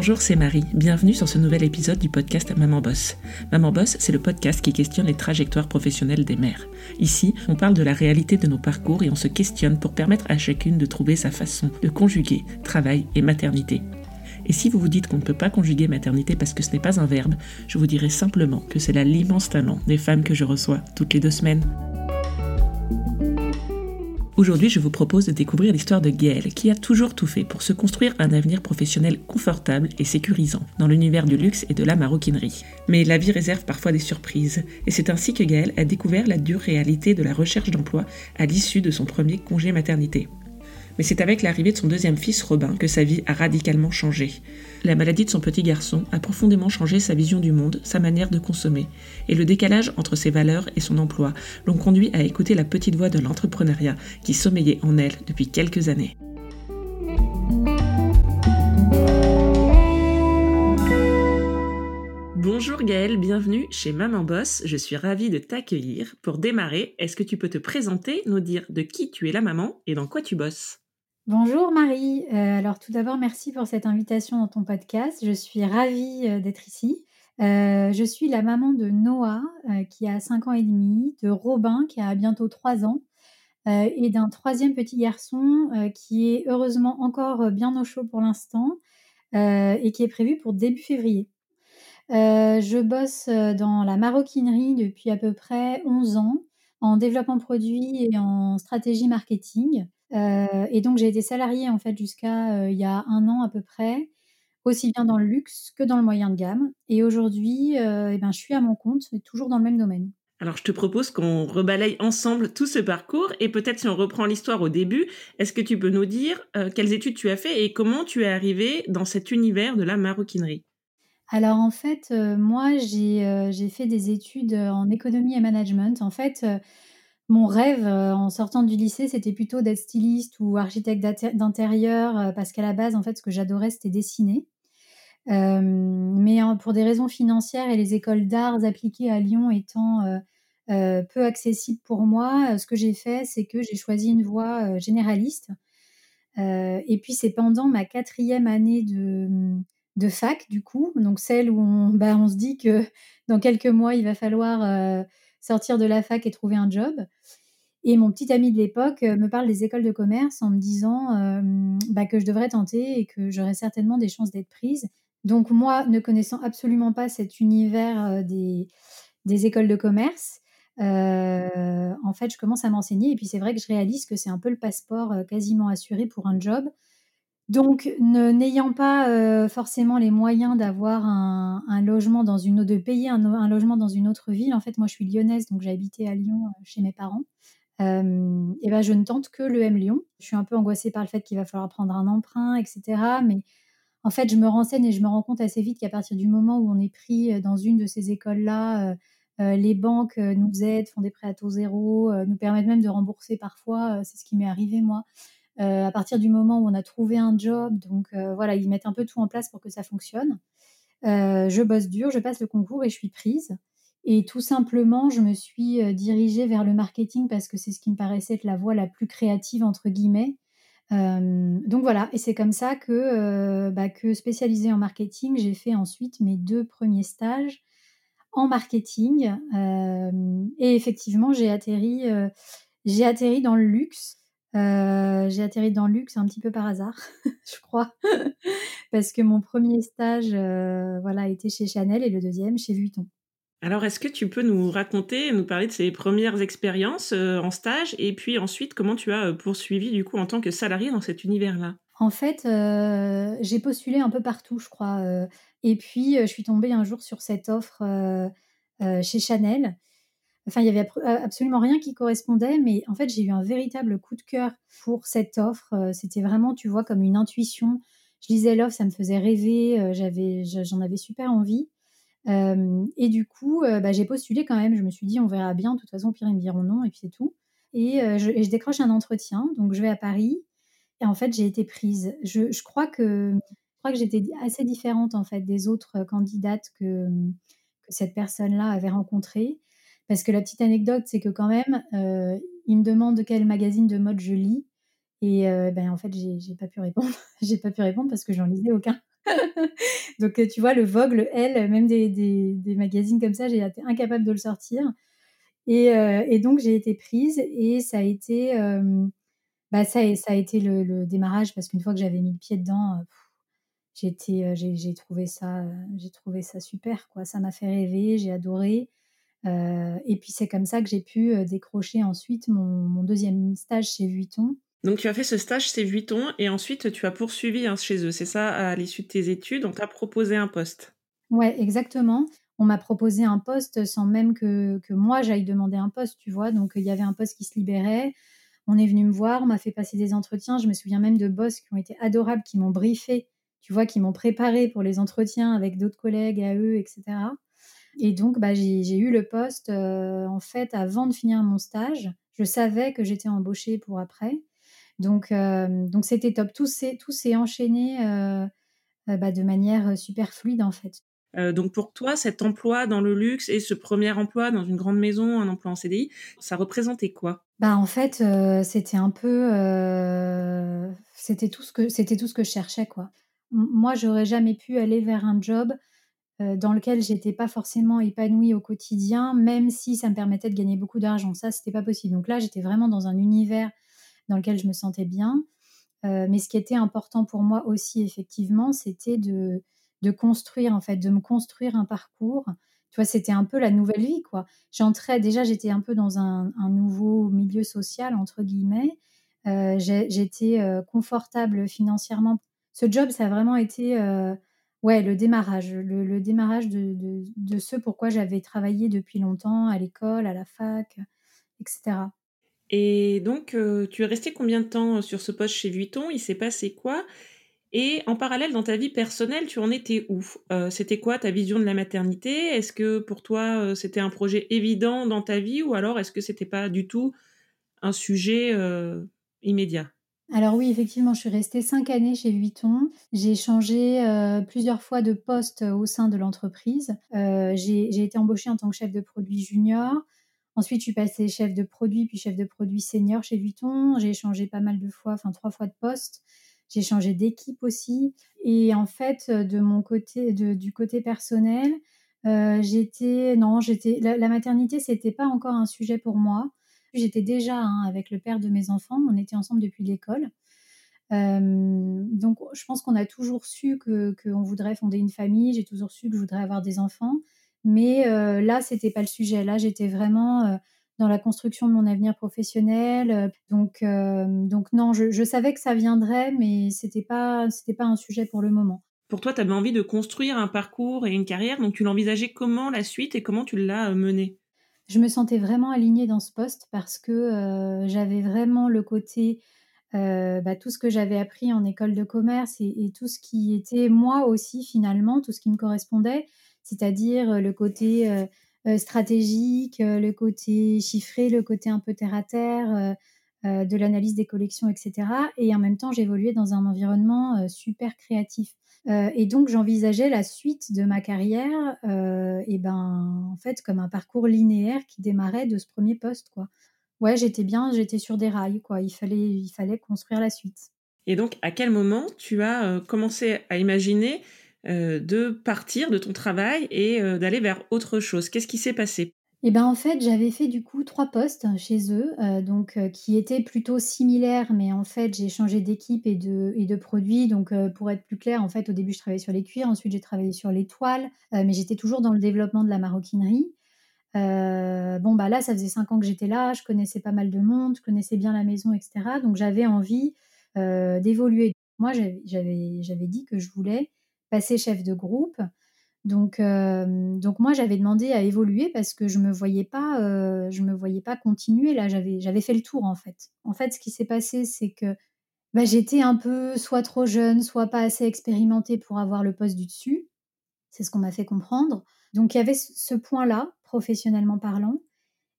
Bonjour, c'est Marie. Bienvenue sur ce nouvel épisode du podcast Maman Boss. Maman Boss, c'est le podcast qui questionne les trajectoires professionnelles des mères. Ici, on parle de la réalité de nos parcours et on se questionne pour permettre à chacune de trouver sa façon de conjuguer travail et maternité. Et si vous vous dites qu'on ne peut pas conjuguer maternité parce que ce n'est pas un verbe, je vous dirai simplement que c'est là l'immense talent des femmes que je reçois toutes les deux semaines. Aujourd'hui, je vous propose de découvrir l'histoire de Gaëlle, qui a toujours tout fait pour se construire un avenir professionnel confortable et sécurisant dans l'univers du luxe et de la maroquinerie. Mais la vie réserve parfois des surprises, et c'est ainsi que Gaëlle a découvert la dure réalité de la recherche d'emploi à l'issue de son premier congé maternité mais c'est avec l'arrivée de son deuxième fils Robin que sa vie a radicalement changé. La maladie de son petit garçon a profondément changé sa vision du monde, sa manière de consommer, et le décalage entre ses valeurs et son emploi l'ont conduit à écouter la petite voix de l'entrepreneuriat qui sommeillait en elle depuis quelques années. Bonjour Gaëlle, bienvenue chez Maman Boss. Je suis ravie de t'accueillir. Pour démarrer, est-ce que tu peux te présenter, nous dire de qui tu es la maman et dans quoi tu bosses? Bonjour Marie. Euh, alors tout d'abord, merci pour cette invitation dans ton podcast. Je suis ravie euh, d'être ici. Euh, je suis la maman de Noah qui a 5 ans et demi, de Robin qui a bientôt 3 ans et d'un troisième petit garçon qui est heureusement encore bien au chaud pour l'instant et qui est prévu pour début février. je bosse dans la maroquinerie depuis à peu près 11 ans en développement produit et en stratégie marketing. Euh, et donc j'ai été salariée en fait jusqu'à euh, il y a un an à peu près, aussi bien dans le luxe que dans le moyen de gamme. Et aujourd'hui, euh, eh ben, je suis à mon compte, toujours dans le même domaine. Alors je te propose qu'on rebalaye ensemble tout ce parcours et peut-être si on reprend l'histoire au début, est-ce que tu peux nous dire quelles études tu as fait et comment tu es arrivée dans cet univers de la maroquinerie? Alors en fait, moi j'ai fait des études en économie et management. En fait, mon rêve, euh, en sortant du lycée, c'était plutôt d'être styliste ou architecte d'intérieur, euh, parce qu'à la base, en fait, ce que j'adorais, c'était dessiner. Euh, mais pour des raisons financières et les écoles d'arts appliquées à Lyon étant peu accessibles pour moi, ce que j'ai fait, c'est que j'ai choisi une voie généraliste. et puis c'est pendant ma quatrième année de, fac, du coup, donc celle où on, bah, on se dit que dans quelques mois, il va falloir sortir de la fac et trouver un job. Et mon petit ami de l'époque euh, me parle des écoles de commerce en me disant euh, bah, que je devrais tenter et que j'aurais certainement des chances d'être prise. Donc moi, ne connaissant absolument pas cet univers euh, des, des, écoles de commerce, en fait, je commence à m'enseigner et puis c'est vrai que je réalise que c'est un peu le passeport quasiment assuré pour un job. Donc, n'ayant pas forcément les moyens d'avoir un, logement dans une de payer un, logement dans une autre ville, en fait, moi, je suis lyonnaise, donc j'ai habité à Lyon chez mes parents. et ben, je ne tente que le M Lyon. Je suis un peu angoissée par le fait qu'il va falloir prendre un emprunt, etc. Mais en fait, je me renseigne et je me rends compte assez vite qu'à partir du moment où on est pris dans une de ces écoles-là, les banques nous aident, font des prêts à taux zéro, nous permettent même de rembourser parfois. c'est ce qui m'est arrivé moi euh, à partir du moment où on a trouvé un job. Donc euh, voilà, ils mettent un peu tout en place pour que ça fonctionne. Euh, je bosse dur, je passe le concours et je suis prise. Et tout simplement, je me suis dirigée vers le marketing parce que c'est ce qui me paraissait être la voie la plus créative, entre guillemets. donc voilà, et c'est comme ça que, bah, que spécialisée en marketing, j'ai fait ensuite mes deux premiers stages en marketing. et effectivement, j'ai atterri, j'ai atterri dans le luxe. Euh, j'ai atterri dans le luxe un petit peu par hasard, je crois, parce que mon premier stage, euh, voilà, était chez Chanel et le deuxième chez Vuitton. Alors, est-ce que tu peux nous raconter, nous parler de ces premières expériences euh, en stage et puis ensuite comment tu as poursuivi du coup en tant que salarié dans cet univers-là? En fait, j'ai postulé un peu partout, je crois, et puis je suis tombée un jour sur cette offre chez Chanel Enfin, il y avait absolument rien qui correspondait, mais en fait, j'ai eu un véritable coup de cœur pour cette offre. Euh, c'était vraiment, tu vois, comme une intuition. Je lisais l'offre, ça me faisait rêver, euh, j'avais, j'en avais super envie. Euh, et du coup, bah, j'ai postulé quand même. Je me suis dit, on verra bien. De toute façon, pire, ils me diront non, et puis c'est tout. Et je, décroche un entretien. Donc, je vais à Paris. Et en fait, j'ai été prise. Je, crois que, crois que j'étais assez différente, en fait, des autres candidates que cette personne-là avait rencontrées. Parce que la petite anecdote, c'est que quand même, euh, il me demande quel magazine de mode je lis. Et euh, ben, en fait, j'ai pas pu répondre. j'ai pas pu répondre parce que j'en lisais aucun. Donc, euh, tu vois, le Vogue, le Elle, même des, magazines comme ça, j'ai été incapable de le sortir. Et, donc, j'ai été prise et ça a été, bah, ça, a été le, démarrage parce qu'une fois que j'avais mis le pied dedans, j'ai, trouvé ça, j'ai trouvé ça super, quoi. Ça m'a fait rêver, j'ai adoré. Euh, et puis, c'est comme ça que j'ai pu euh, décrocher ensuite mon, mon deuxième stage chez Vuitton. Donc tu as fait ce stage chez Vuitton et ensuite tu as poursuivi hein, chez eux, c'est ça, à l'issue de tes études, on t'a proposé un poste. Ouais, exactement. On m'a proposé un poste sans même que, que moi j'aille demander un poste, tu vois. Donc il y avait un poste qui se libérait. On est venu me voir, on m'a fait passer des entretiens. Je me souviens même de boss qui ont été adorables, qui m'ont briefé, tu vois, qui m'ont préparé pour les entretiens avec d'autres collègues à eux, etc. Et donc, bah, j'ai eu le poste, euh, en fait, avant de finir mon stage. Je savais que j'étais embauchée pour après. Donc, euh, donc c'était top. Tout s'est, tout s'est enchaîné euh, bah, de manière super fluide, en fait. Donc pour toi, cet emploi dans le luxe et ce premier emploi dans une grande maison, un emploi en CDI, ça représentait quoi? Bah en fait, c'était un peu, c'était tout ce que c'était tout ce que je cherchais quoi. Moi, j'aurais jamais pu aller vers un job dans lequel j'étais pas forcément épanouie au quotidien, même si ça me permettait de gagner beaucoup d'argent. Ça, c'était pas possible. Donc là, j'étais vraiment dans un univers dans lequel je me sentais bien. Euh, mais ce qui était important pour moi aussi, effectivement, c'était de, construire, en fait, de me construire un parcours. Tu vois, c'était un peu la nouvelle vie, quoi. J'entrais, déjà, j'étais un peu dans un, nouveau milieu social, entre guillemets. Euh, j'étais euh, confortable financièrement. Ce job, ça a vraiment été, euh, ouais, le démarrage, le, démarrage de, de, de ce pourquoi j'avais travaillé depuis longtemps à l'école, à la fac, etc. Et donc, euh, tu es resté combien de temps sur ce poste chez Vuitton? Il s'est passé quoi? Et en parallèle, dans ta vie personnelle, tu en étais où? Euh, C'était quoi ta vision de la maternité? Est-ce que pour toi, euh, c'était un projet évident dans ta vie? Ou alors est-ce que c'était pas du tout un sujet euh, immédiat? Alors oui, effectivement, je suis restée cinq années chez Vuitton. J'ai changé euh, plusieurs fois de poste au sein de l'entreprise. Euh, j'ai été embauchée en tant que chef de produit junior. Ensuite, je suis passée chef de produit, puis chef de produit senior chez Vuitton. J'ai changé pas mal de fois, enfin trois fois de poste. J'ai changé d'équipe aussi. Et en fait, de mon côté, du côté personnel, euh, j'étais, non, j'étais, la, la maternité, c'était pas encore un sujet pour moi. J'étais déjà hein, avec le père de mes enfants. On était ensemble depuis l'école. Donc, je pense qu'on a toujours su que qu'on voudrait fonder une famille. J'ai toujours su que je voudrais avoir des enfants. Mais euh, là, c'était pas le sujet. Là, j'étais vraiment euh, dans la construction de mon avenir professionnel. Donc, donc non, je, savais que ça viendrait, mais c'était pas, pas un sujet pour le moment. Pour toi, tu avais envie de construire un parcours et une carrière, donc tu l'envisageais comment la suite et comment tu l'as euh, menée? Je me sentais vraiment alignée dans ce poste parce que j'avais vraiment le côté, bah, tout ce que j'avais appris en école de commerce et, tout ce qui était moi aussi finalement, tout ce qui me correspondait, c'est-à-dire le côté stratégique, le côté chiffré, le côté un peu terre à terre, de l'analyse des collections, etc. Et en même temps, j'évoluais dans un environnement super créatif. Euh, et donc, j'envisageais la suite de ma carrière, euh, et ben, en comme un parcours linéaire qui démarrait de ce premier poste, quoi. Ouais, j'étais bien, j'étais sur des rails, quoi. Il fallait, construire la suite. Et donc, à quel moment tu as euh, commencé à imaginer de partir de ton travail et d'aller vers autre chose? Qu'est-ce qui s'est passé? Ben, en fait, j'avais fait du coup trois postes chez eux, euh, donc euh, qui étaient plutôt similaires, mais en fait, j'ai changé d'équipe et de, et de produits. Donc, euh, pour être plus clair, en fait, au début, je travaillais sur les cuirs, ensuite, j'ai travaillé sur les toiles, mais j'étais toujours dans le développement de la maroquinerie. Bon, bah là, ça faisait cinq ans que j'étais là, je connaissais pas mal de monde, je connaissais bien la maison, etc. Donc, j'avais envie d'évoluer. Moi, j'avais dit que je voulais passer chef de groupe. Donc, euh, donc moi, j'avais demandé à évoluer parce que je me voyais pas, euh, je me voyais pas continuer. Là, j'avais, fait le tour en fait. En fait, ce qui s'est passé, c'est que bah, j'étais un peu soit trop jeune, soit pas assez expérimentée pour avoir le poste du dessus. C'est ce qu'on m'a fait comprendre. Donc, il y avait ce ce point-là, professionnellement parlant.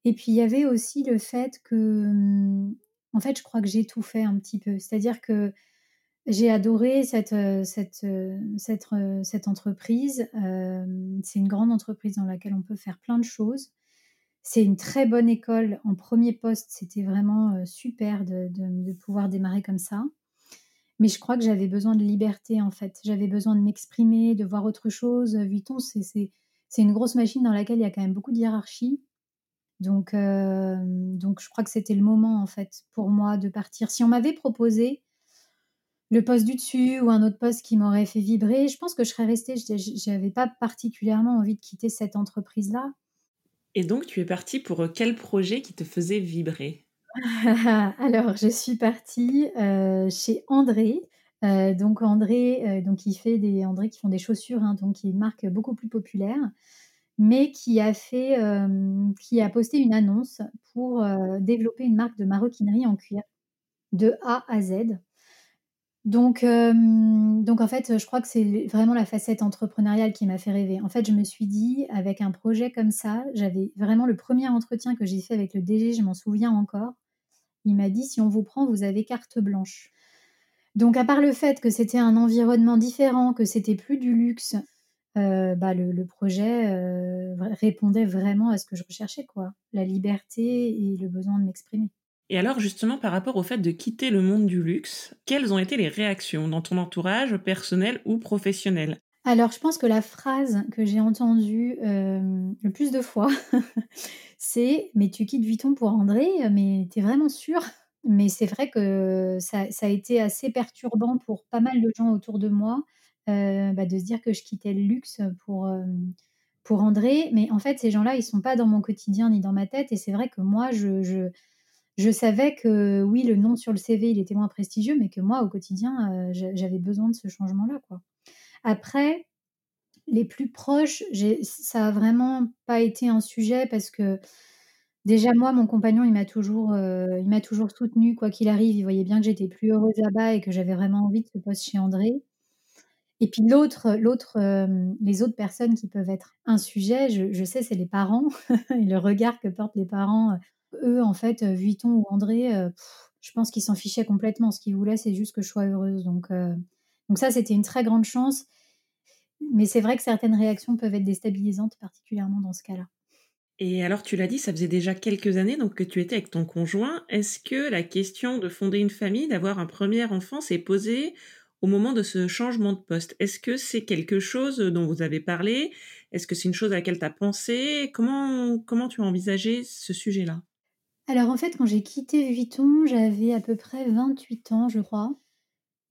Et puis, il y avait aussi le fait que, hum, en fait, je crois que j'ai tout fait un petit peu. C'est-à-dire que j'ai adoré cette, euh, cette, euh, cette, euh, cette entreprise. C'est une grande entreprise dans laquelle on peut faire plein de choses. C'est une très bonne école. En premier poste, c'était vraiment super de, de, pouvoir démarrer comme ça. Mais je crois que j'avais besoin de liberté, en fait. J'avais besoin de m'exprimer, de voir autre chose. Vuitton, c'est une grosse machine dans laquelle il y a quand même beaucoup de hiérarchie. Donc, donc je crois que c'était le moment, en fait, pour moi de partir. Si on m'avait proposé le poste du dessus ou un autre poste qui m'aurait fait vibrer, je pense que je serais restée. Je n'avais pas particulièrement envie de quitter cette entreprise-là. Et donc, tu es partie pour quel projet qui te faisait vibrer? Alors, je suis partie euh, chez André. Euh, donc André, euh, donc il fait des André qui font des chaussures, hein, donc qui est une marque beaucoup plus populaire, mais qui a fait, qui a posté une annonce pour développer une marque de maroquinerie en cuir de A à Z. Donc, donc en fait, je crois que c'est vraiment la facette entrepreneuriale qui m'a fait rêver. En fait, je me suis dit, avec un projet comme ça, j'avais vraiment le premier entretien que j'ai fait avec le DG, je m'en souviens encore. Il m'a dit, si on vous prend, vous avez carte blanche. Donc, à part le fait que c'était un environnement différent, que c'était plus du luxe, euh, bah, le, projet euh, répondait vraiment à ce que je recherchais, quoi. La liberté et le besoin de m'exprimer. Et alors justement par rapport au fait de quitter le monde du luxe, quelles ont été les réactions dans ton entourage personnel ou professionnel? Alors je pense que la phrase que j'ai entendue euh, le plus de fois, c'est mais tu quittes Vuitton pour André, mais t'es vraiment sûr? Mais c'est vrai que ça, a été assez perturbant pour pas mal de gens autour de moi euh, bah, de se dire que je quittais le luxe pour, euh, pour André. Mais en fait, ces gens-là, ils sont pas dans mon quotidien ni dans ma tête. Et c'est vrai que moi, je je savais que oui, le nom sur le CV, il était moins prestigieux, mais que moi, au quotidien, euh, j'avais besoin de ce changement-là. Après, les plus proches, ça a vraiment pas été un sujet parce que déjà moi, mon compagnon, il m'a toujours, euh, soutenue quoi qu'il arrive. Il voyait bien que j'étais plus heureuse là-bas et que j'avais vraiment envie de ce poste chez André. Et puis l'autre, euh, les autres personnes qui peuvent être un sujet, je, je sais, c'est les parents et le regard que portent les parents eux, en fait, euh, Vuitton ou André, euh, je pense qu'ils s'en fichaient complètement. Ce qu'ils voulaient, c'est juste que je sois heureuse. Donc, euh, donc ça, c'était une très grande chance. Mais c'est vrai que certaines réactions peuvent être déstabilisantes, particulièrement dans ce cas-là. Et alors, tu l'as dit, ça faisait déjà quelques années donc que tu étais avec ton conjoint. Est-ce que la question de fonder une famille, d'avoir un premier enfant, s'est posée au moment de ce changement de poste? Est-ce que c'est quelque chose dont vous avez parlé? Est-ce que c'est une chose à laquelle tu as pensé? Comment, comment tu as envisagé ce sujet-là? Alors en fait, quand j'ai quitté Vuitton, j'avais à peu près 28 ans, je crois.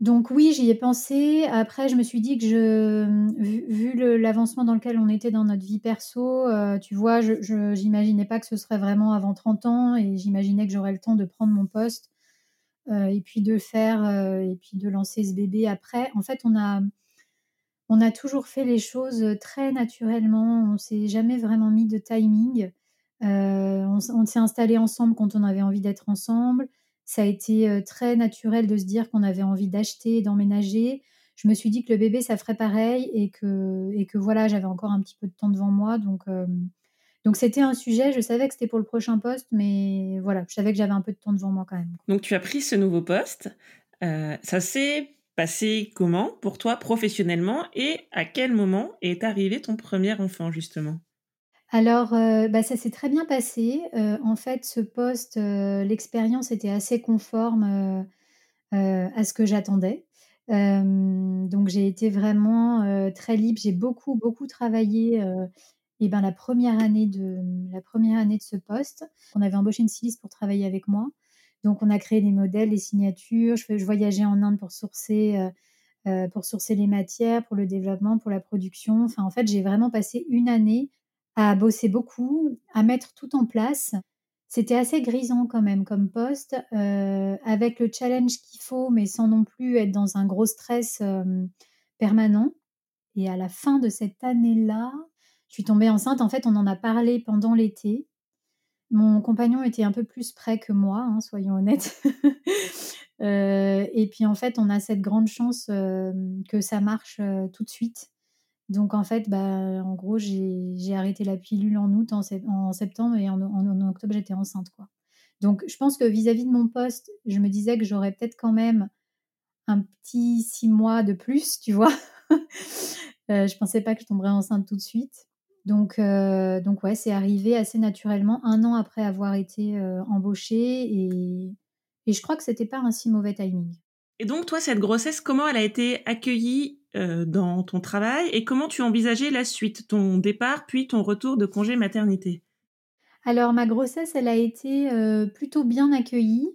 Donc oui, j'y ai pensé. Après, je me suis dit que je, vu, l'avancement dans lequel on était dans notre vie perso, euh, tu vois, je n'imaginais pas que ce serait vraiment avant 30 ans et j'imaginais que j'aurais le temps de prendre mon poste euh, et puis de faire euh, et puis de lancer ce bébé après. En fait, on a on a toujours fait les choses très naturellement. On s'est jamais vraiment mis de timing. Euh, on, s'est installé ensemble quand on avait envie d'être ensemble. Ça a été euh, très naturel de se dire qu'on avait envie d'acheter, d'emménager. Je me suis dit que le bébé, ça ferait pareil et que, et voilà, j'avais encore un petit peu de temps devant moi. Donc, euh, donc c'était un sujet, je savais que c'était pour le prochain poste, mais voilà, je savais que j'avais un peu de temps devant moi quand même. Donc tu as pris ce nouveau poste. ça s'est passé comment pour toi professionnellement et à quel moment est arrivé ton premier enfant justement? Alors, euh, bah, ça s'est très bien passé. Euh, en fait, ce poste, euh, l'expérience était assez conforme, à ce que j'attendais. donc j'ai été vraiment, très libre. J'ai beaucoup, beaucoup travaillé, et ben, la première année de la année de ce poste. On avait embauché une styliste pour travailler avec moi. Donc on a créé des modèles, des signatures. Je je voyageais en Inde pour sourcer, pour sourcer les matières, pour le développement, pour la production. Enfin, en fait, j'ai vraiment passé une année à bosser beaucoup, à mettre tout en place. C'était assez grisant quand même comme poste, euh, avec le challenge qu'il faut, mais sans non plus être dans un gros stress permanent. Et à la fin de cette année-là, je suis tombée enceinte. En fait, on en a parlé pendant l'été. Mon compagnon était un peu plus près que moi, hein, soyons honnêtes. Euh, et puis en fait, on a cette grande chance que ça marche tout de suite. Donc en fait, bah, en gros, j'ai arrêté la pilule en août, en, septembre et en, octobre, j'étais enceinte. Quoi. Donc je pense que vis-à-vis de mon poste, je me disais que j'aurais peut-être quand même un petit six mois de plus, tu vois. euh, je pensais pas que je tomberais enceinte tout de suite. Donc, euh, donc ouais, c'est arrivé assez naturellement, un an après avoir été euh, embauchée et, et je crois que c'était pas un si mauvais timing. Et donc, toi, cette grossesse, comment elle a été accueillie euh, dans ton travail et comment tu envisageais la suite, ton départ puis ton retour de congé maternité? Alors, ma grossesse, elle a été euh, plutôt bien accueillie.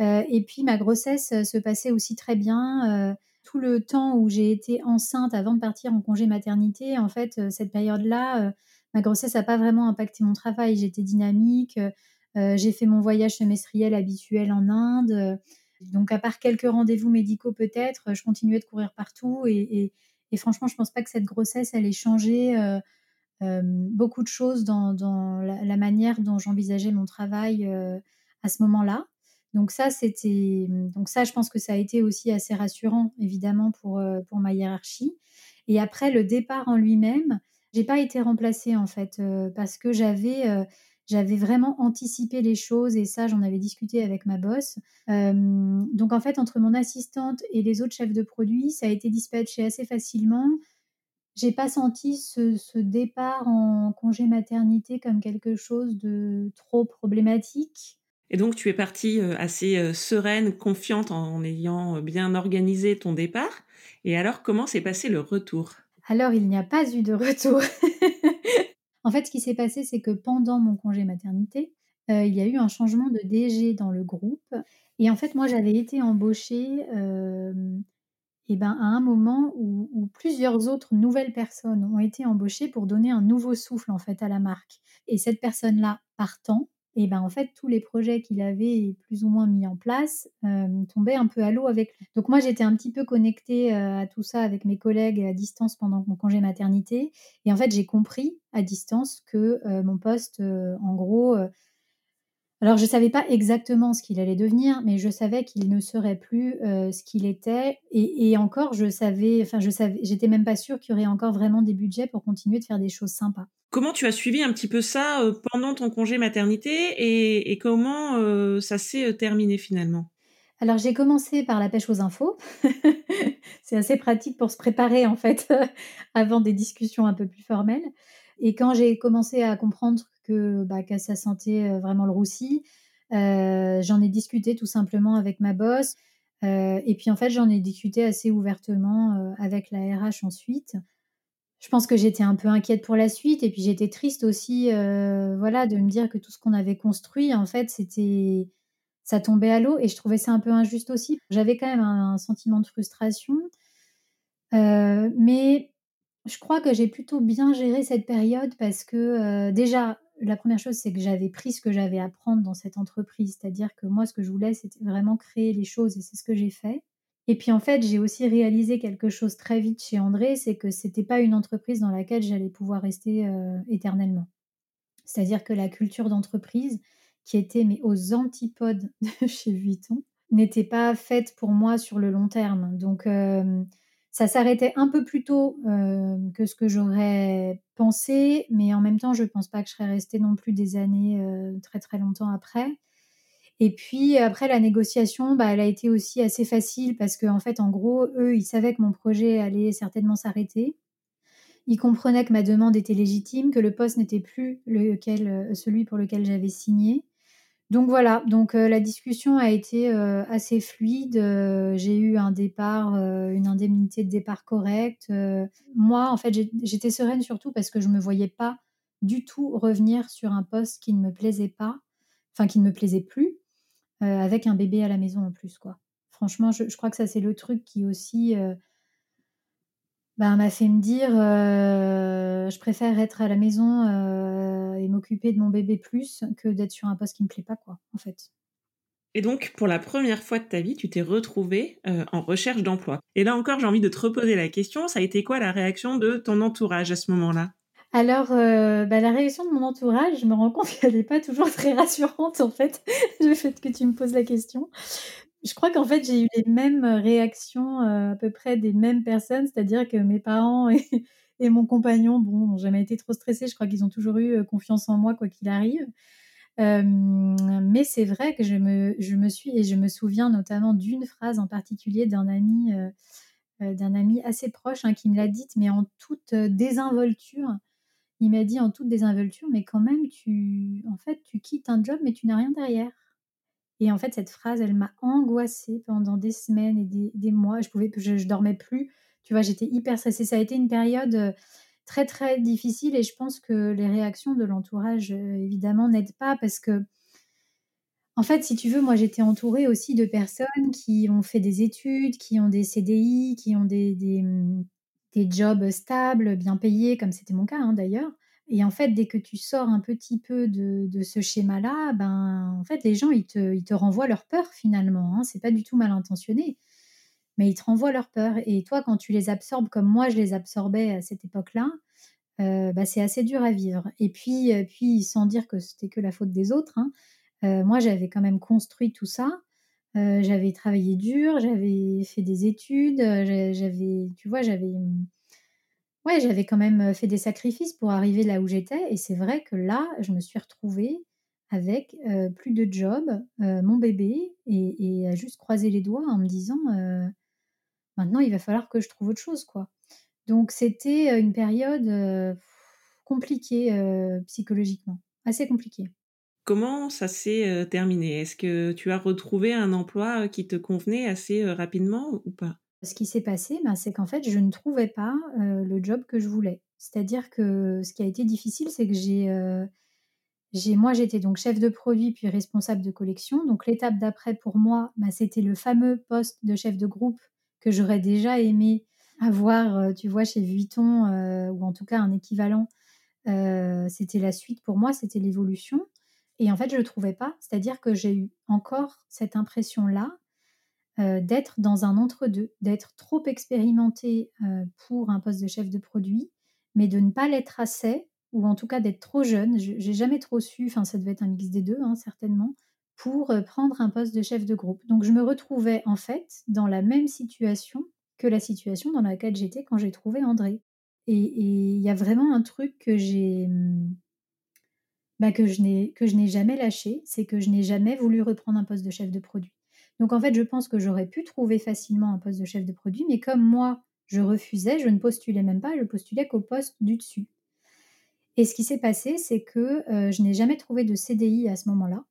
Euh, et puis, ma grossesse se passait aussi très bien. tout le temps où j'ai été enceinte avant de partir en congé maternité, en fait, cette période-là, ma grossesse n'a pas vraiment impacté mon travail. J'étais dynamique. j'ai fait mon voyage semestriel habituel en Inde. Donc, à part quelques rendez-vous médicaux peut-être, je continuais de courir partout. Et, franchement, je pense pas que cette grossesse, elle ait changé euh, euh, beaucoup de choses dans, la, manière dont j'envisageais mon travail euh, à ce moment-là. Donc ça, c'était, donc ça, je pense que ça a été aussi assez rassurant, évidemment, pour, pour ma hiérarchie. Et après, le départ en lui-même, j'ai pas été remplacée en fait, parce que j'avais j'avais vraiment anticipé les choses et ça, j'en avais discuté avec ma boss. donc en fait, entre mon assistante et les autres chefs de produits, ça a été dispatché assez facilement. J'ai pas senti ce, départ en congé maternité comme quelque chose de trop problématique. Et donc, tu es partie assez sereine, confiante en ayant bien organisé ton départ. Et alors, comment s'est passé le retour? Alors, il n'y a pas eu de retour. En fait, ce qui s'est passé, c'est que pendant mon congé maternité, euh, il y a eu un changement de DG dans le groupe. Et en fait, moi, j'avais été embauchée et ben, à un moment où, plusieurs autres nouvelles personnes ont été embauchées pour donner un nouveau souffle en fait à la marque. Et cette personne-là partant, et ben en fait tous les projets qu'il avait plus ou moins mis en place euh, tombaient un peu à l'eau avec lui. Donc moi j'étais un petit peu connectée euh, à tout ça avec mes collègues à distance pendant mon congé maternité et en fait j'ai compris à distance que euh, mon poste en gros alors je savais pas exactement ce qu'il allait devenir mais je savais qu'il ne serait plus ce qu'il était et, et, encore je savais enfin je savais j'étais même pas sûre qu'il y aurait encore vraiment des budgets pour continuer de faire des choses sympas. Comment tu as suivi un petit peu ça euh, pendant ton congé maternité et, comment euh, ça s'est euh, terminé finalement? Alors j'ai commencé par la pêche aux infos. c'est assez pratique pour se préparer en fait avant des discussions un peu plus formelles. Et quand j'ai commencé à comprendre que, bah, ça sentait vraiment le roussi, j'en ai discuté tout simplement avec ma boss. et puis en fait j'en ai discuté assez ouvertement avec la RH ensuite je pense que j'étais un peu inquiète pour la suite et puis j'étais triste aussi, voilà, de me dire que tout ce qu'on avait construit, en fait, c'était, ça tombait à l'eau et je trouvais ça un peu injuste aussi. J'avais quand même un, sentiment de frustration, mais je crois que j'ai plutôt bien géré cette période parce que euh, déjà, la première chose, c'est que j'avais pris ce que j'avais à prendre dans cette entreprise, c'est-à-dire que moi, ce que je voulais, c'était vraiment créer les choses et c'est ce que j'ai fait. Et puis en fait, j'ai aussi réalisé quelque chose très vite chez André, c'est que c'était pas une entreprise dans laquelle j'allais pouvoir rester euh, éternellement. C'est-à-dire que la culture d'entreprise, qui était mais aux antipodes de chez Vuitton, n'était pas faite pour moi sur le long terme. Donc euh, ça s'arrêtait un peu plus tôt euh, que ce que j'aurais pensé, mais en même temps, je ne pense pas que je serais restée non plus des années très très longtemps après. Et puis après la négociation, bah, elle a été aussi assez facile parce qu'en en fait, en gros, eux, ils savaient que mon projet allait certainement s'arrêter. Ils comprenaient que ma demande était légitime, que le poste n'était plus euh, celui pour lequel j'avais signé. Donc voilà, donc euh, la discussion a été euh, assez fluide. j'ai eu un départ, une indemnité de départ correcte. moi, en fait, j'étais sereine surtout parce que je ne me voyais pas du tout revenir sur un poste qui ne me plaisait pas, enfin qui ne me plaisait plus. Euh, avec un bébé à la maison en plus, quoi. Franchement, je, crois que ça, c'est le truc qui aussi euh, bah, m'a fait me dire euh, je préfère être à la maison et m'occuper de mon bébé plus que d'être sur un poste qui me plaît pas, quoi, en fait. Et donc, pour la première fois de ta vie, tu t'es retrouvée en recherche d'emploi. Et là encore, j'ai envie de te reposer la question, ça a été quoi la réaction de ton entourage à ce moment-là? Alors, euh, bah, la réaction de mon entourage, je me rends compte qu'elle n'est pas toujours très rassurante, en fait, le fait que tu me poses la question. Je crois qu'en fait, j'ai eu les mêmes réactions, euh, à peu près des mêmes personnes, c'est-à-dire que mes parents et, mon compagnon, bon, n'ont jamais été trop stressés. Je crois qu'ils ont toujours eu euh, confiance en moi, quoi qu'il arrive. mais c'est vrai que je me, je me suis, et je me souviens notamment d'une phrase en particulier d'un ami, d'un ami assez proche hein, qui me l'a dite, mais en toute désinvolture il m'a dit en toute désinvolture, mais quand même, tu, en fait, tu quittes un job, mais tu n'as rien derrière. Et en fait, cette phrase, elle m'a angoissée pendant des semaines et des, mois. Je pouvais, je, dormais plus. Tu vois, j'étais hyper stressée. Ça a été une période très très difficile et je pense que les réactions de l'entourage, évidemment, n'aident pas parce que en fait, si tu veux, moi, j'étais entourée aussi de personnes qui ont fait des études, qui ont des CDI, qui ont des, des, jobs stables, bien payés, comme c'était mon cas hein, d'ailleurs. Et en fait, dès que tu sors un petit peu de, ce schéma-là, ben, en fait, les gens, ils te, renvoient leur peur finalement. Hein. C'est pas du tout mal intentionné, mais ils te renvoient leur peur. Et toi, quand tu les absorbes comme moi, je les absorbais à cette époque-là, euh, bah, c'est assez dur à vivre. Et puis, euh, puis sans dire que c'était que la faute des autres, hein, euh, moi, j'avais quand même construit tout ça. J'avais travaillé dur, j'avais fait des études, j'avais, tu vois, j'avais, mmh, ouais, j'avais quand même fait des sacrifices pour arriver là où j'étais. Et c'est vrai que là, je me suis retrouvée avec plus de job, mon bébé, et, à juste croiser les doigts en me disant, maintenant, il va falloir que je trouve autre chose, quoi. Donc, c'était une période compliquée psychologiquement, assez compliquée. Comment ça s'est terminé? Est-ce que tu as retrouvé un emploi qui te convenait assez rapidement ou pas? Ce qui s'est passé, ben, c'est qu'en fait, je ne trouvais pas le job que je voulais. C'est-à-dire que ce qui a été difficile, c'est que j'ai, moi, j'étais donc chef de produit puis responsable de collection. Donc l'étape d'après pour moi, ben, c'était le fameux poste de chef de groupe que j'aurais déjà aimé avoir, tu vois, chez Vuitton ou en tout cas un équivalent. c'était la suite pour moi, c'était l'évolution. Et en fait, je ne le trouvais pas. C'est-à-dire que j'ai eu encore cette impression-là euh, d'être dans un entre-deux, d'être trop expérimentée euh, pour un poste de chef de produit, mais de ne pas l'être assez, ou en tout cas d'être trop jeune. J'ai jamais trop su, enfin ça devait être un mix des deux, hein, certainement, pour euh, prendre un poste de chef de groupe. Donc je me retrouvais en fait dans la même situation que la situation dans laquelle j'étais quand j'ai trouvé André. Et il y a vraiment un truc que j'ai hum, bah, que je n'ai jamais lâché, c'est que je n'ai jamais voulu reprendre un poste de chef de produit. Donc en fait, je pense que j'aurais pu trouver facilement un poste de chef de produit, mais comme moi, je refusais, je ne postulais même pas, je postulais qu'au poste du dessus. Et ce qui s'est passé, c'est que euh, je n'ai jamais trouvé de CDI à ce moment-là,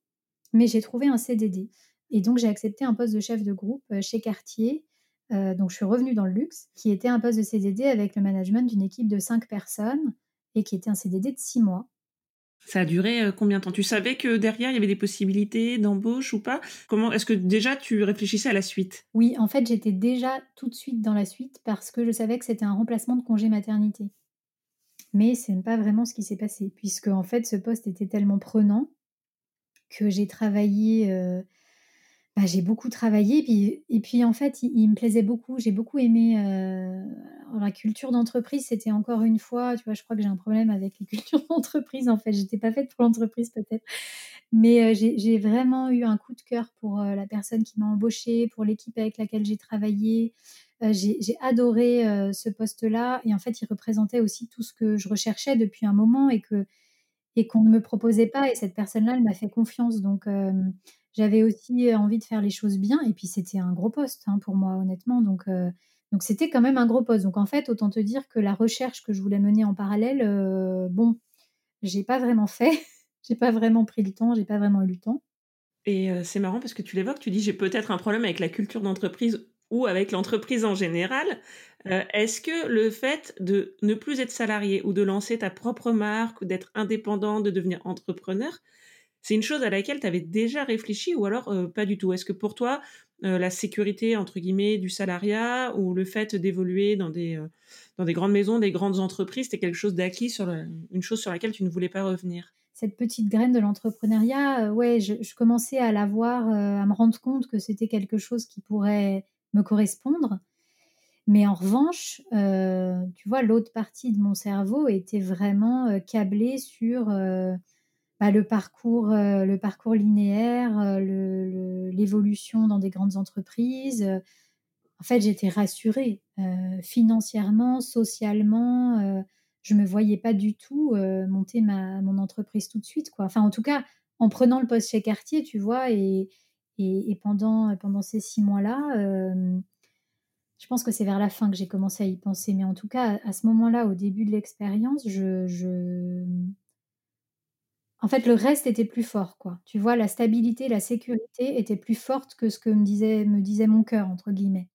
mais j'ai trouvé un CDD. Et donc j'ai accepté un poste de chef de groupe euh, chez Cartier. Euh, donc je suis revenue dans le luxe, qui était un poste de CDD avec le management d'une équipe de cinq personnes et qui était un CDD de six mois. Ça a duré euh, combien de temps? Tu savais que derrière il y avait des possibilités d'embauche ou pas? Comment est-ce que déjà tu réfléchissais à la suite? Oui, en fait, j'étais déjà tout de suite dans la suite parce que je savais que c'était un remplacement de congé maternité. Mais ce n'est pas vraiment ce qui s'est passé puisque en fait ce poste était tellement prenant que j'ai travaillé euh, bah, j'ai beaucoup travaillé et puis, et puis en fait il, me plaisait beaucoup. J'ai beaucoup aimé euh, la culture d'entreprise. C'était encore une fois tu vois je crois que j'ai un problème avec les cultures d'entreprise en fait. J'étais pas faite pour l'entreprise peut-être. Mais euh, j'ai vraiment eu un coup de cœur pour euh, la personne qui m'a embauchée pour l'équipe avec laquelle j'ai travaillé. J'ai adoré ce poste là et en fait il représentait aussi tout ce que je recherchais depuis un moment et et qu'on ne me proposait pas. Et cette personne là elle m'a fait confiance. Donc j'avais aussi envie de faire les choses bien et puis c'était un gros poste hein, pour moi honnêtement. Donc donc c'était quand même un gros poste. Donc en fait autant te dire que la recherche que je voulais mener en parallèle bon j'ai pas vraiment fait. J'ai pas vraiment pris le temps j'ai pas vraiment eu le temps. Et c'est marrant parce que tu l'évoques tu dis j'ai peut-être un problème avec la culture d'entreprise ou avec l'entreprise en général. Est-ce que le fait de ne plus être salarié ou de lancer ta propre marque ou d'être indépendant, de devenir entrepreneur, c'est une chose à laquelle tu avais déjà réfléchi ou alors euh, pas du tout? Est-ce que pour toi, euh, la sécurité, entre guillemets, du salariat ou le fait d'évoluer dans des, euh, dans des grandes maisons, des grandes entreprises, c'était quelque chose d'acquis, sur une chose sur laquelle tu ne voulais pas revenir? Cette petite graine de l'entrepreneuriat, ouais, je, je, commençais à la voir, à me rendre compte que c'était quelque chose qui pourrait me correspondre. Mais en revanche, tu vois, l'autre partie de mon cerveau était vraiment câblée sur bah, le, parcours, euh, le parcours linéaire, euh, l'évolution dans des grandes entreprises. En fait, j'étais rassurée euh, financièrement, socialement. je me voyais pas du tout monter ma, mon entreprise tout de suite. Quoi. Enfin, en tout cas, en prenant le poste chez Cartier, tu vois, et, et, pendant, pendant ces six mois-là, je pense que c'est vers la fin que j'ai commencé à y penser. Mais en tout cas, à, ce moment-là, au début de l'expérience, je, En fait, le reste était plus fort, quoi. Tu vois? La stabilité, la sécurité était plus forte que ce que me disait me disait «mon cœur» entre guillemets.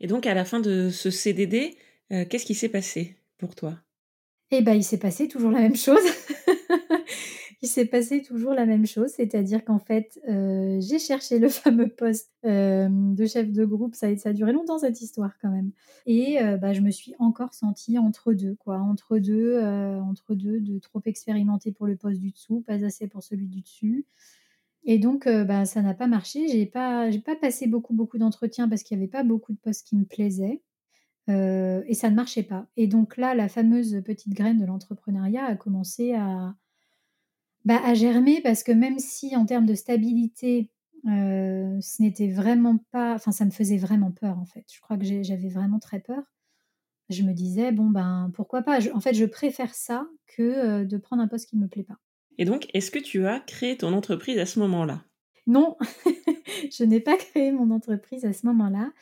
Et donc à la fin de ce CDD, heu, qu'est-ce qui s'est passé pour toi? Et bah, il s'est passé toujours la même chose. Il s'est passé toujours la même chose, c'est-à-dire qu'en fait, heu, j'ai cherché le fameux poste, hem, de chef de groupe. Ça ça a duré longtemps cette histoire quand même. Et heu, bah, je me suis encore sentie entre 2 quoi, entre 2, heu, entre 2 de trop expérimentée pour le poste du dessous, pas assez pour celui du dessus. Et donc bah, ça n'a pas marché. J'ai pas pas passé beaucoup, beaucoup d'entretiens parce qu'il y avait pas beaucoup de postes qui me plaisaient, et ça ne marchait pas. Et donc là, la fameuse petite graine de l'entrepreneuriat a commencé à bah, à germer parce que même si en termes de stabilité, heu, ce n'était vraiment pas enfin ça me faisait vraiment peur en fait. Je crois que j'avais vraiment très peur. Je me disais: «Bon ben, pourquoi pas?» je en fait, je préfère ça que, heu, de prendre un poste qui me plaît pas. Et donc, est-ce que tu as créé ton entreprise à ce moment-là? Non, je n'ai pas créé mon entreprise à ce moment-là,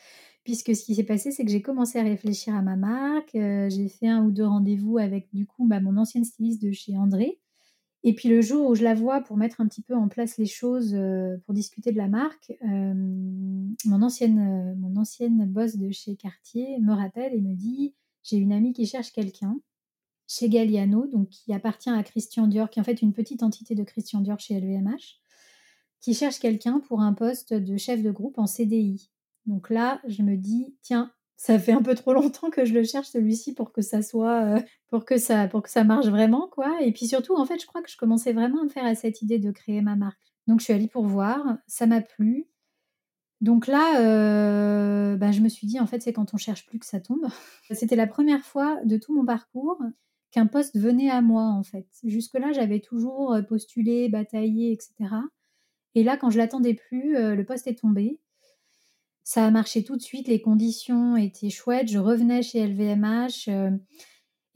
puisque ce qui s'est passé, c'est que j'ai commencé à réfléchir à ma marque, heu, j'ai fait 1 ou 2 rendez-vous avec du coup, bah, mon ancienne styliste de chez André et puis le jour où je la vois pour mettre un petit peu en place les choses, heu, pour discuter de la marque, hem, mon ancienne, heu, mon ancienne boss de chez Cartier me rappelle et me dit: «J'ai une amie qui cherche quelqu'un chez Galliano», donc qui appartient à Christian Dior, qui est en fait une petite entité de Christian Dior chez LVMH, qui cherche quelqu'un pour un poste de chef de groupe en CDI. Donc là, je me dis: «Tiens, ça fait un peu trop longtemps que je le cherche celui-ci pour que ça soit, heu, pour que ça pour que ça marche vraiment quoi» et puis surtout, en fait, je crois que je commençais vraiment à me faire à cette idée de créer ma marque. Donc je suis allée pour voir, ça m'a plu. Donc là, heu, bah, je me suis dit: «En fait, c'est quand on cherche plus que ça tombe». C'était la première fois de tout mon parcours qu'un poste venait à moi, en fait. Jusque-là, j'avais toujours, heu, postulé, bataillé et cetera et là, quand je l'attendais plus, le poste est tombé. Ça a marché tout de suite, les conditions étaient chouettes, je revenais chez LVMH, heu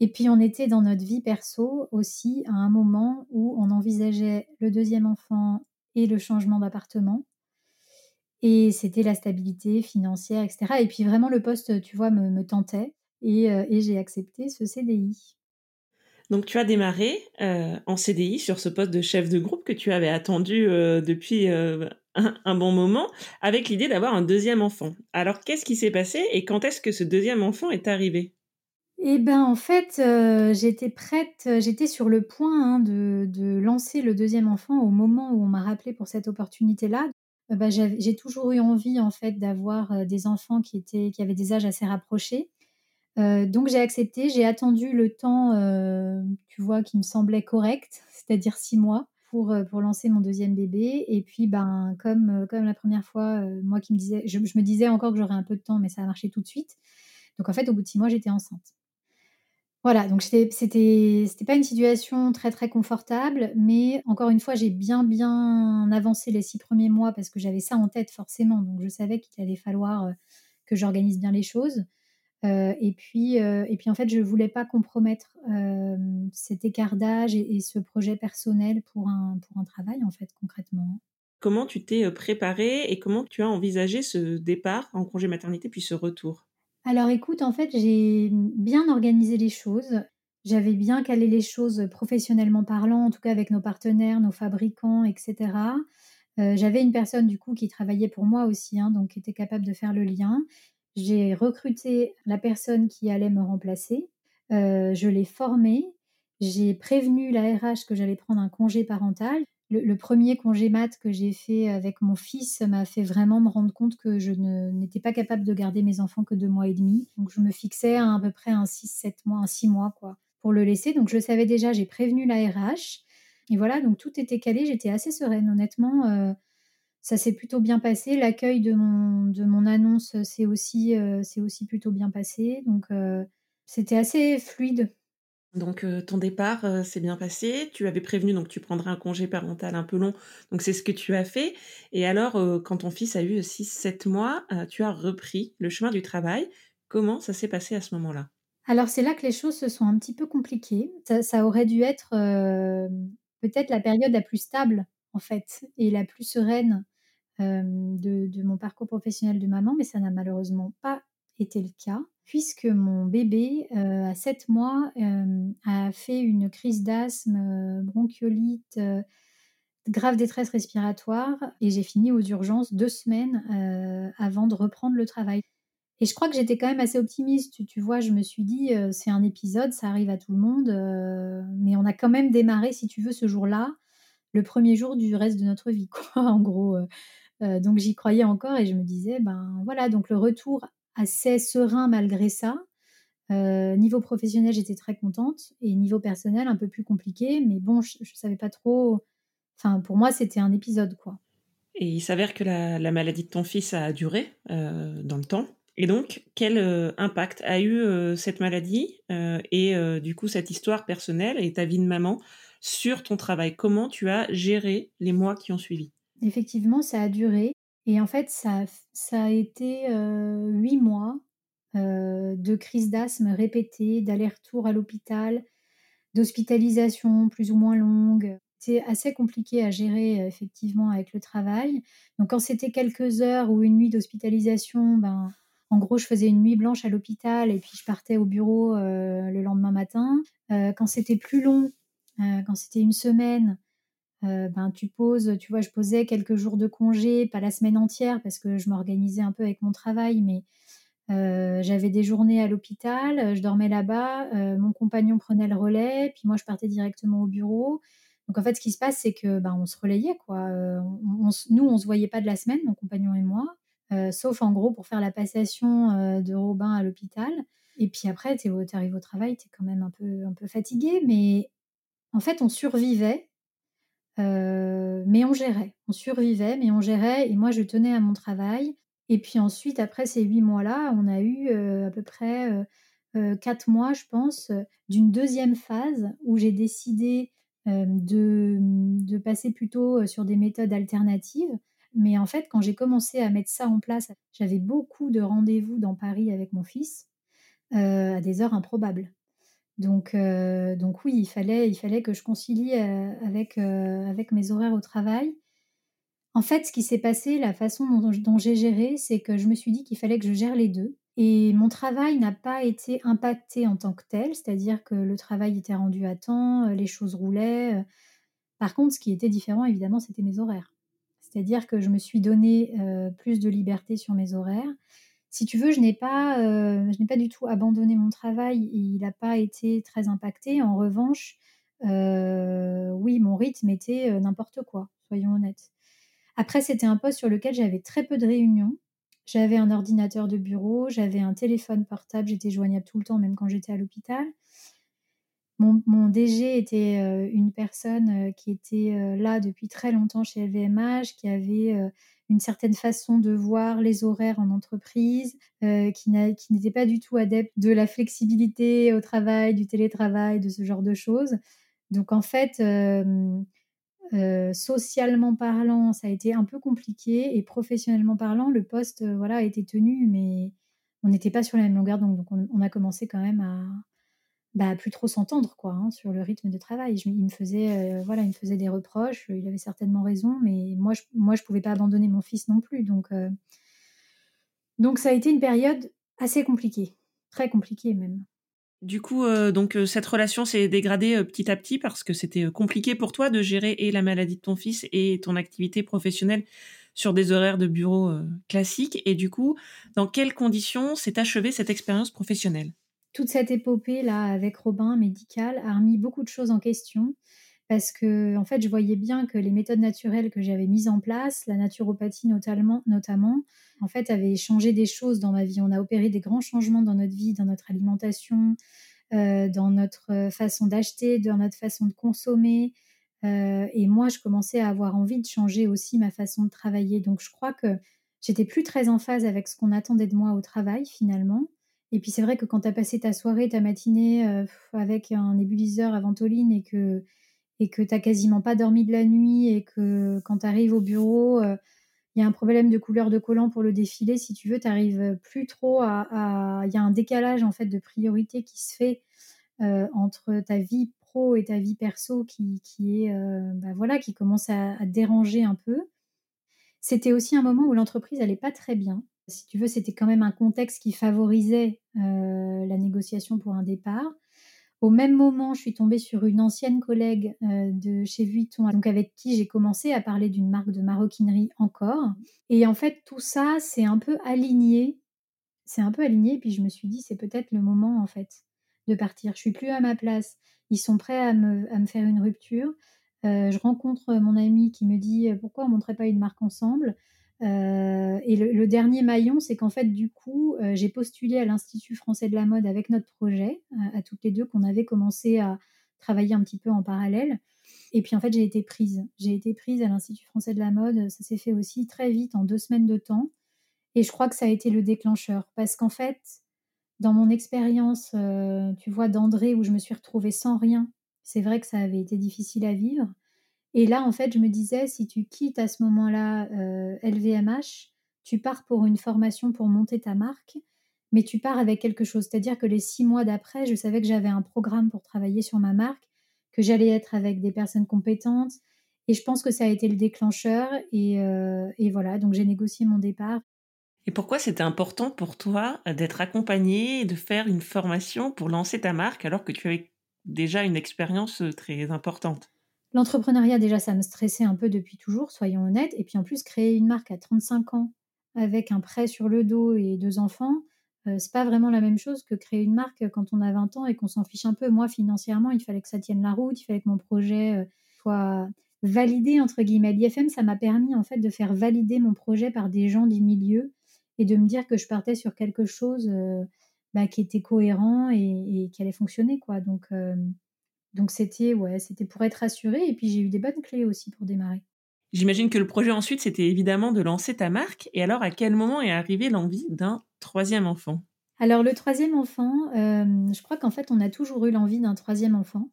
et puis on était dans notre vie perso aussi à un moment où on envisageait le 2e enfant et le changement d'appartement. Et c'était la stabilité financière et cetera. Et puis vraiment le poste, tu vois, me tentait heu et j'ai accepté ce CDI. Donc tu as démarré, heu, en CDI sur ce poste de chef de groupe que tu avais attendu, heu, depuis, heu, un bon moment, avec l'idée d'avoir un 2e enfant. Alors qu'est-ce qui s'est passé et quand est-ce que ce 2e enfant est arrivé? Et ben, en fait, j'étais prête, j'étais sur le point, hein, de de lancer le 2e enfant au moment où on m'a rappelée pour cette opportunité-là. Bah, j'ai toujours eu envie, en fait, d'avoir, des enfants qui étaient qui avaient des âges assez rapprochés. Heu, donc j'ai accepté, j'ai attendu le temps, heu, tu vois, qui me semblait correct, c'est-à-dire 6 mois pour, heu, pour lancer mon 2e bébé et puis, ben, comme, comme la 1re fois, moi qui me disais je je me disais encore que j'aurais un peu de temps, mais ça a marché tout de suite. Donc en fait, au bout de 6 mois, j'étais enceinte. Voilà, donc c'était pas une situation très, très confortable, mais encore une fois, j'ai bien, bien avancé les 6 premiers mois parce que j'avais ça en tête forcément, donc je savais qu'il allait falloir, que j'organise bien les choses. Heu et puis, heu et puis en fait, je voulais pas compromettre, hem, cet écart d'âge et et ce projet personnel pour un pour un travail, en fait, concrètement. Comment tu t'es, préparée et comment tu as envisagé ce départ en congé maternité puis ce retour? Alors écoute, en fait, j'ai, bien organisé les choses. J'avais bien calé les choses, professionnellement parlant, en tout cas avec nos partenaires, nos fabricants et cetera. Heu, j'avais une personne du coup qui travaillait pour moi aussi, hein, donc qui était capable de faire le lien. J'ai recruté la personne qui allait me remplacer, heu, je l'ai formée, j'ai prévenu la RH que j'allais prendre un congé parental. Le 1er congé mat que j'ai fait avec mon fils m'a fait vraiment me rendre compte que je n'étais pas capable de garder mes enfants que 2 mois et 1/2. Donc je me fixais à peu près un 6-7 mois, un 6 mois quoi, pour le laisser. Donc je savais déjà, j'ai prévenu la RH et voilà, donc tout était calé, j'étais assez sereine honnêtement, heu, ça s'est plutôt bien passé. L'accueil de mon de mon annonce, s'est aussi, s'est aussi plutôt bien passé, donc heu, c'était assez fluide. Donc heu, ton départ, s'est bien passé. Tu avais prévenu donc tu prendrais un congé parental un peu long, donc c'est ce que tu as fait et alors, quand ton fils a eu 6-7 mois, tu as repris le chemin du travail. Comment ça s'est passé à ce moment-là? Alors c'est là que les choses se sont un petit peu compliquées. Ça ça aurait dû être, peut-être la période la plus stable en fait et la plus sereine, de de mon parcours professionnel de maman, mais ça n'a malheureusement pas été le cas, puisque mon bébé, à 7 mois, a fait une crise d'asthme, bronchiolite, grave détresse respiratoire et j'ai fini aux urgences deux semaines avant de reprendre le travail. Et je crois que j'étais quand même assez optimiste, tu, vois, je me suis dit, c'est un épisode, ça arrive à tout le monde, mais on a quand même démarré, si tu veux, ce jour-là, le premier jour du reste de notre vie, quoi, en gros. donc j'y croyais encore et je me disais, ben voilà, donc le retour assez serein malgré ça. niveau professionnel, j'étais très contente et niveau personnel, un peu plus compliqué, mais bon, je, ne savais pas trop. Enfin, pour moi, c'était un épisode, quoi. Et il s'avère que la, la, maladie de ton fils a duré dans le temps. Et donc, quel euh, impact a eu euh, cette maladie euh, et du coup cette histoire personnelle et ta vie de maman sur ton travail Comment tu as géré les mois qui ont suivi? Effectivement, ça a duré. Et en fait, ça, ça a été huit mois de crise d'asthme répétée, d'aller-retour à l'hôpital, d'hospitalisation plus ou moins longue. C'est assez compliqué à gérer effectivement avec le travail. Donc quand c'était quelques heures ou une nuit d'hospitalisation, ben en gros, je faisais une nuit blanche à l'hôpital et puis je partais au bureau euh, le lendemain matin. Euh, quand c'était plus long, euh, quand c'était une semaine, ben tu poses, tu vois, je posais quelques jours de congé, pas la semaine entière parce que je m'organisais un peu avec mon travail, mais j'avais des journées à l'hôpital, je dormais là-bas, mon compagnon prenait le relais, puis moi je partais directement au bureau. Donc en fait, ce qui se passe, c'est que ben, on se relayait quoi. nous, on se voyait pas de la semaine, mon compagnon et moi. Euh, sauf en gros pour faire la passation euh, de Robin à l'hôpital. Et puis après, tu arrives au travail, tu es quand même un peu, un peu fatigué, mais en fait, on survivait, euh, mais on gérait. On survivait, mais on gérait, et moi, je tenais à mon travail. Et puis ensuite, après ces huit mois-là, on a eu à peu près quatre mois, je pense, d'une deuxième phase où j'ai décidé de, de, passer plutôt sur des méthodes alternatives. Mais en fait, quand j'ai commencé à mettre ça en place, j'avais beaucoup de rendez-vous dans Paris avec mon fils euh, à des heures improbables. Donc, euh, donc oui, il fallait, il fallait que je concilie euh, avec, avec mes horaires au travail. En fait, ce qui s'est passé, la façon dont, j'ai géré, c'est que je me suis dit qu'il fallait que je gère les deux. Et mon travail n'a pas été impacté en tant que tel, c'est-à-dire que le travail était rendu à temps, les choses roulaient. Par contre, ce qui était différent, évidemment, c'était mes horaires. C'est-à-dire que je me suis donné euh, plus de liberté sur mes horaires. Si tu veux, je n'ai pas, euh, je n'ai pas du tout abandonné mon travail il n'a pas été très impacté. En revanche, euh, oui, mon rythme était n'importe quoi, soyons honnêtes. Après, c'était un poste sur lequel j'avais très peu de réunions. J'avais un ordinateur de bureau, j'avais un téléphone portable, j'étais joignable tout le temps, même quand j'étais à l'hôpital. Mon, DG était euh, une personne euh, qui était euh, là depuis très longtemps chez LVMH, qui avait une certaine façon de voir les horaires en entreprise, qui n'était pas du tout adepte de la flexibilité au travail, du télétravail, de ce genre de choses. Donc en fait, socialement parlant, ça a été un peu compliqué et professionnellement parlant, le poste voilà, a été tenu, mais on n'était pas sur la même longueur Donc on a commencé quand même à, bah, plus trop s'entendre quoi hein, sur le rythme de travail. il me faisait euh, voilà, il me faisait des reproches. Il avait certainement raison, mais moi je moi je pouvais pas abandonner mon fils non plus. Donc euh, donc ça a été une période assez compliquée, très compliquée même. Du coup, euh, donc cette relation s'est dégradée petit à petit parce que c'était compliqué pour toi de gérer et la maladie de ton fils et ton activité professionnelle sur des horaires de bureau classiques. Et du coup, dans quelles conditions s'est achevée cette expérience professionnelle? Toute cette épopée-là avec Robin médical a remis beaucoup de choses en question parce que en fait, je voyais bien que les méthodes naturelles que j'avais mises en place, la naturopathie notamment, en fait, avaient changé des choses dans ma vie. On a opéré des grands changements dans notre vie, dans notre alimentation, euh, dans notre façon d'acheter, dans notre façon de consommer. Euh, et moi, je commençais à avoir envie de changer aussi ma façon de travailler. Donc, je crois que j'étais plus très en phase avec ce qu'on attendait de moi au travail finalement. Et puis c'est vrai que quand tu as passé ta soirée, ta matinée euh, avec un nébuliseur à ventoline et que et que quasiment pas dormi de la nuit et que quand tu arrives au bureau, euh, il y a un problème de couleur de collant pour le défilé, si tu veux, tu n'arrives plus trop à... Il y a un décalage en fait de priorité qui se fait euh, entre ta vie pro et ta vie perso qui, qui est bah voilà qui commence à, à déranger un peu. C'était aussi un moment où l'entreprise allait pas très bien. Si tu veux, c'était quand même un contexte qui favorisait la négociation pour un départ. Au même moment, je suis tombée sur une ancienne collègue de chez Vuitton, donc avec qui j'ai commencé à parler d'une marque de maroquinerie encore. Et en fait, tout ça, c'est un peu aligné. C'est un peu aligné, puis je me suis dit, c'est peut-être le moment, en fait, de partir. Je suis plus à ma place. Ils sont prêts à me, faire une rupture. je rencontre mon ami qui me dit, pourquoi on ne montrait pas une marque ensemble? Euh, et le, dernier maillon, c'est qu'en fait, du coup, euh, j'ai postulé à l'Institut français de la mode avec notre projet, à, toutes les deux, qu'on avait commencé à travailler un petit peu en parallèle. Et puis, en fait, j'ai été prise. J'ai été prise à l'Institut français de la mode. Ça s'est fait aussi très vite, en deux semaines de temps. Et je crois que ça a été le déclencheur. Parce qu'en fait, dans mon expérience, euh, tu vois, d'André, où je me suis retrouvée sans rien, c'est vrai que ça avait été difficile à vivre. Et là, en fait, je me disais, si tu quittes à ce moment-là LVMH, euh, tu pars pour une formation pour monter ta marque, mais tu pars avec quelque chose. C'est-à-dire que les six mois d'après, je savais que j'avais un programme pour travailler sur ma marque, que j'allais être avec des personnes compétentes. Et je pense que ça a été le déclencheur. Et, euh, voilà, donc j'ai négocié mon départ. Et pourquoi c'était important pour toi d'être accompagnée de faire une formation pour lancer ta marque alors que tu avais déjà une expérience très importante? L'entrepreneuriat, déjà, ça me stressait un peu depuis toujours, soyons honnêtes. Et puis en plus, créer une marque à 35 ans avec un prêt sur le dos et deux enfants, euh, c'est pas vraiment la même chose que créer une marque quand on a 20 ans et qu'on s'en fiche un peu. Moi, financièrement, il fallait que ça tienne la route, il fallait que mon projet euh, soit validé, entre guillemets. L'IFM, ça m'a permis, en fait, de faire valider mon projet par des gens du milieu et de me dire que je partais sur quelque chose euh, bah, qui était cohérent et, qui allait fonctionner, quoi. Donc, donc c'était ouais, c'était pour être rassurée et puis j'ai eu des bonnes clés aussi pour démarrer. J'imagine que le projet ensuite c'était évidemment de lancer ta marque et alors à quel moment est arrivée l'envie d'un troisième enfant? Alors le troisième enfant, euh, je crois qu'en fait on a toujours eu l'envie d'un troisième enfant.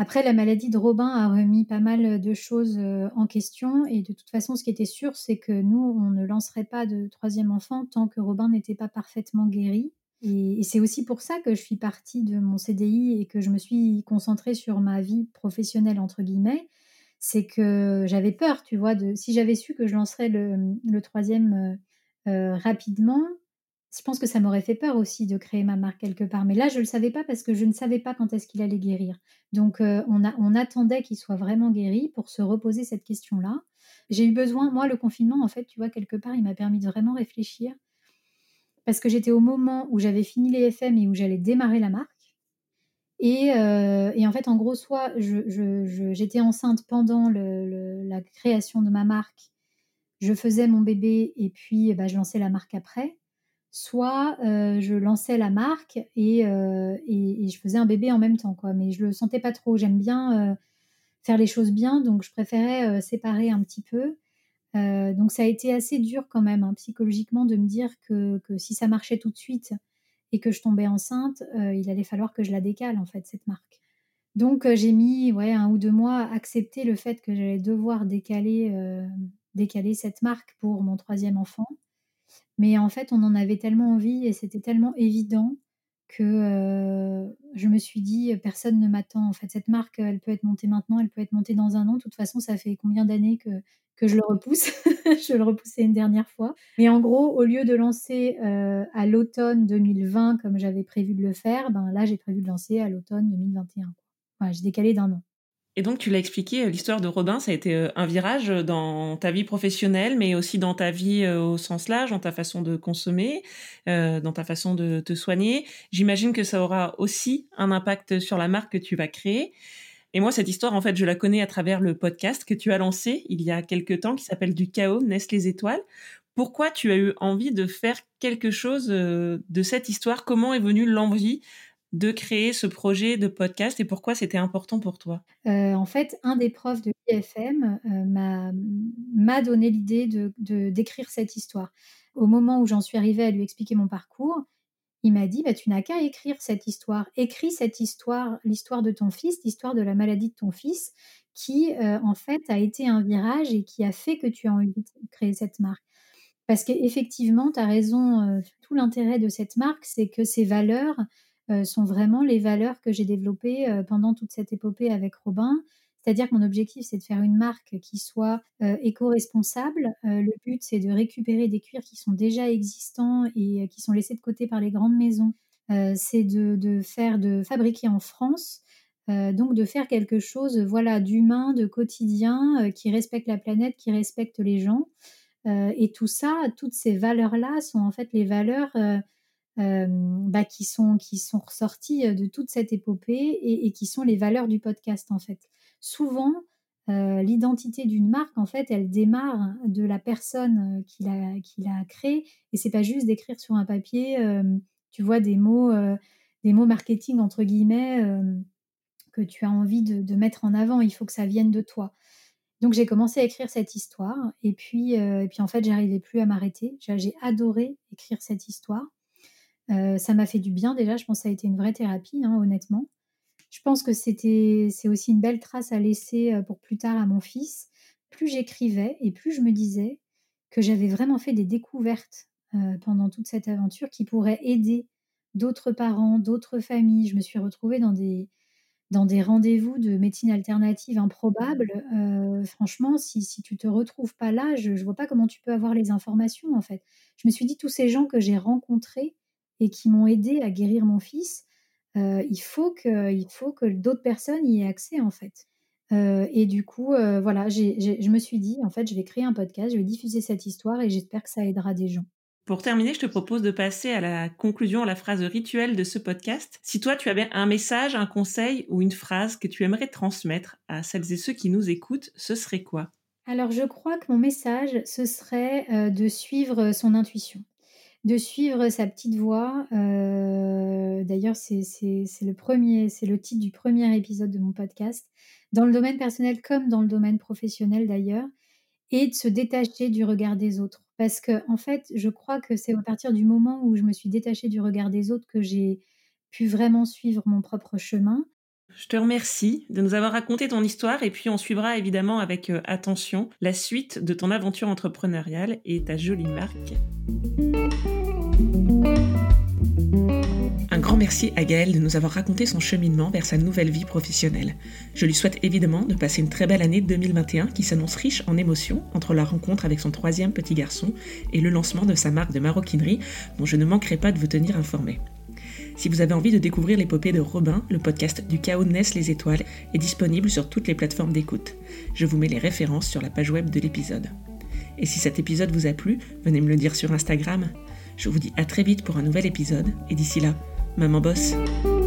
Après, la maladie de Robin a remis pas mal de choses euh, en question. Et de toute façon, ce qui était sûr, c'est que nous, on ne lancerait pas de troisième enfant tant que Robin n'était pas parfaitement guéri. Et, c'est aussi pour ça que je suis partie de mon CDI et que je me suis concentrée sur ma vie professionnelle, entre guillemets. C'est que j'avais peur, tu vois, si j'avais su que je lancerais le, troisième euh, euh, rapidement, je pense que ça m'aurait fait peur aussi de créer ma marque quelque part. Mais là, je ne le savais pas parce que je ne savais pas quand est-ce qu'il allait guérir. Donc, euh, on attendait qu'il soit vraiment guéri pour se reposer cette question-là. J'ai eu besoin, moi, le confinement, en fait, tu vois, quelque part, il m'a permis de vraiment réfléchir parce que j'étais au moment où j'avais fini les FM et où j'allais démarrer la marque. Et, euh, en fait, en gros, soit j'étais enceinte pendant la création de ma marque, je faisais mon bébé et puis bah, je lançais la marque après, soit euh, je lançais la marque euh, et, et, je faisais un bébé en même temps. Mais je le sentais pas trop. J'aime bien faire les choses bien, donc je préférais séparer un petit peu. Euh, donc ça a été assez dur quand même hein, psychologiquement de me dire que, si ça marchait tout de suite et que je tombais enceinte, euh, il allait falloir que je la décale en fait cette marque. Donc euh, j'ai mis ouais, un ou deux mois à accepter le fait que j'allais devoir décaler, décaler cette marque pour mon troisième enfant. Mais en fait on en avait tellement envie et c'était tellement évident que je me suis dit personne ne m'attend en fait. Cette marque elle peut être montée maintenant elle peut être montée dans un an. De toute façon ça fait combien d'années que, que je le repousse? Je le repoussais une dernière fois. Mais en gros au lieu de lancer à l'automne 2020 comme j'avais prévu de le faire ben là j'ai prévu de lancer à l'automne 2021 voilà, j'ai décalé d'un an et donc, tu l'as expliqué, euh, l'histoire de Robin, ça a été euh, un virage dans ta vie professionnelle, mais aussi dans ta vie euh, au sens large, dans ta façon de consommer, dans ta façon de te soigner. J'imagine que ça aura aussi un impact sur la marque que tu vas créer. Et moi, cette histoire, en fait, je la connais à travers le podcast que tu as lancé il y a quelques temps, qui s'appelle Du chaos naissent les étoiles. Pourquoi tu as eu envie de faire quelque chose de cette histoire? Comment est venue l'envie de créer ce projet de podcast et pourquoi c'était important pour toi? Euh, En fait, un des profs de l'IFM euh, m'a donné l'idée de d'écrire cette histoire. Au moment où j'en suis arrivée à lui expliquer mon parcours, il m'a dit bah, Tu n'as qu'à écrire cette histoire. Écris cette histoire, l'histoire de ton fils, l'histoire de la maladie de ton fils, qui euh, en fait a été un virage et qui a fait que tu as envie de créer cette marque. Parce qu'effectivement, tu as raison, tout l'intérêt de cette marque, c'est que ses valeurs, euh, sont vraiment les valeurs que j'ai développées euh, pendant toute cette épopée avec Robin. C'est-à-dire que mon objectif, c'est de faire une marque qui soit éco-responsable. le but, c'est de récupérer des cuirs qui sont déjà existants et qui sont laissés de côté par les grandes maisons. c'est de, de, faire, de fabriquer en France donc de faire quelque chose voilà d'humain, de quotidien, qui respecte la planète, qui respecte les gens. et tout ça, toutes ces valeurs-là sont en fait les valeurs bah, qui, sont, qui sont ressorties de toute cette épopée et, qui sont les valeurs du podcast en fait. Souvent, l'identité d'une marque, en fait, elle démarre de la personne qui l'a, qui l'a créée et c'est pas juste d'écrire sur un papier, tu vois, des mots, des mots marketing entre guillemets que tu as envie de, mettre en avant. Il faut que ça vienne de toi. Donc j'ai commencé à écrire cette histoire et puis, euh, et puis en fait j'arrivais plus à m'arrêter. J'ai adoré écrire cette histoire. Euh, ça m'a fait du bien déjà. Je pense que ça a été une vraie thérapie, hein, honnêtement. Je pense que c'était c'est aussi une belle trace à laisser euh, pour plus tard à mon fils. Plus j'écrivais et plus je me disais que j'avais vraiment fait des découvertes pendant toute cette aventure qui pourraient aider d'autres parents, d'autres familles. Je me suis retrouvée dans des, dans des rendez-vous de médecine alternative improbables, euh, franchement, si, si tu te retrouves pas là, je ne vois pas comment tu peux avoir les informations, en fait. Je me suis dit, tous ces gens que j'ai rencontrés et qui m'ont aidé à guérir mon fils, euh, il faut que, il faut que d'autres personnes y aient accès, en fait. Euh, et du coup, voilà, je me suis dit, en fait, je vais créer un podcast, je vais diffuser cette histoire et j'espère que ça aidera des gens. Pour terminer, je te propose de passer à la conclusion, à la phrase rituelle de ce podcast. Si toi, tu avais un message, un conseil ou une phrase que tu aimerais transmettre à celles et ceux qui nous écoutent, ce serait quoi? Alors, je crois que mon message, ce serait euh, de suivre son intuition, de suivre sa petite voix. Euh, d'ailleurs, c'est le premier, c'est le titre du premier épisode de mon podcast, dans le domaine personnel comme dans le domaine professionnel d'ailleurs, et de se détacher du regard des autres parce que, en fait, je crois que c'est à partir du moment où je me suis détachée du regard des autres que j'ai pu vraiment suivre mon propre chemin. Je te remercie de nous avoir raconté ton histoire et puis on suivra évidemment avec euh, attention la suite de ton aventure entrepreneuriale et ta jolie marque. Merci à Gaëlle de nous avoir raconté son cheminement vers sa nouvelle vie professionnelle. Je lui souhaite évidemment de passer une très belle année 2021 qui s'annonce riche en émotions entre la rencontre avec son troisième petit garçon et le lancement de sa marque de maroquinerie dont je ne manquerai pas de vous tenir informé. Si vous avez envie de découvrir l'épopée de Robin, le podcast du chaos naissent les étoiles est disponible sur toutes les plateformes d'écoute. Je vous mets les références sur la page web de l'épisode. Et si cet épisode vous a plu, venez me le dire sur Instagram. Je vous dis à très vite pour un nouvel épisode et d'ici là, Maman Bosse.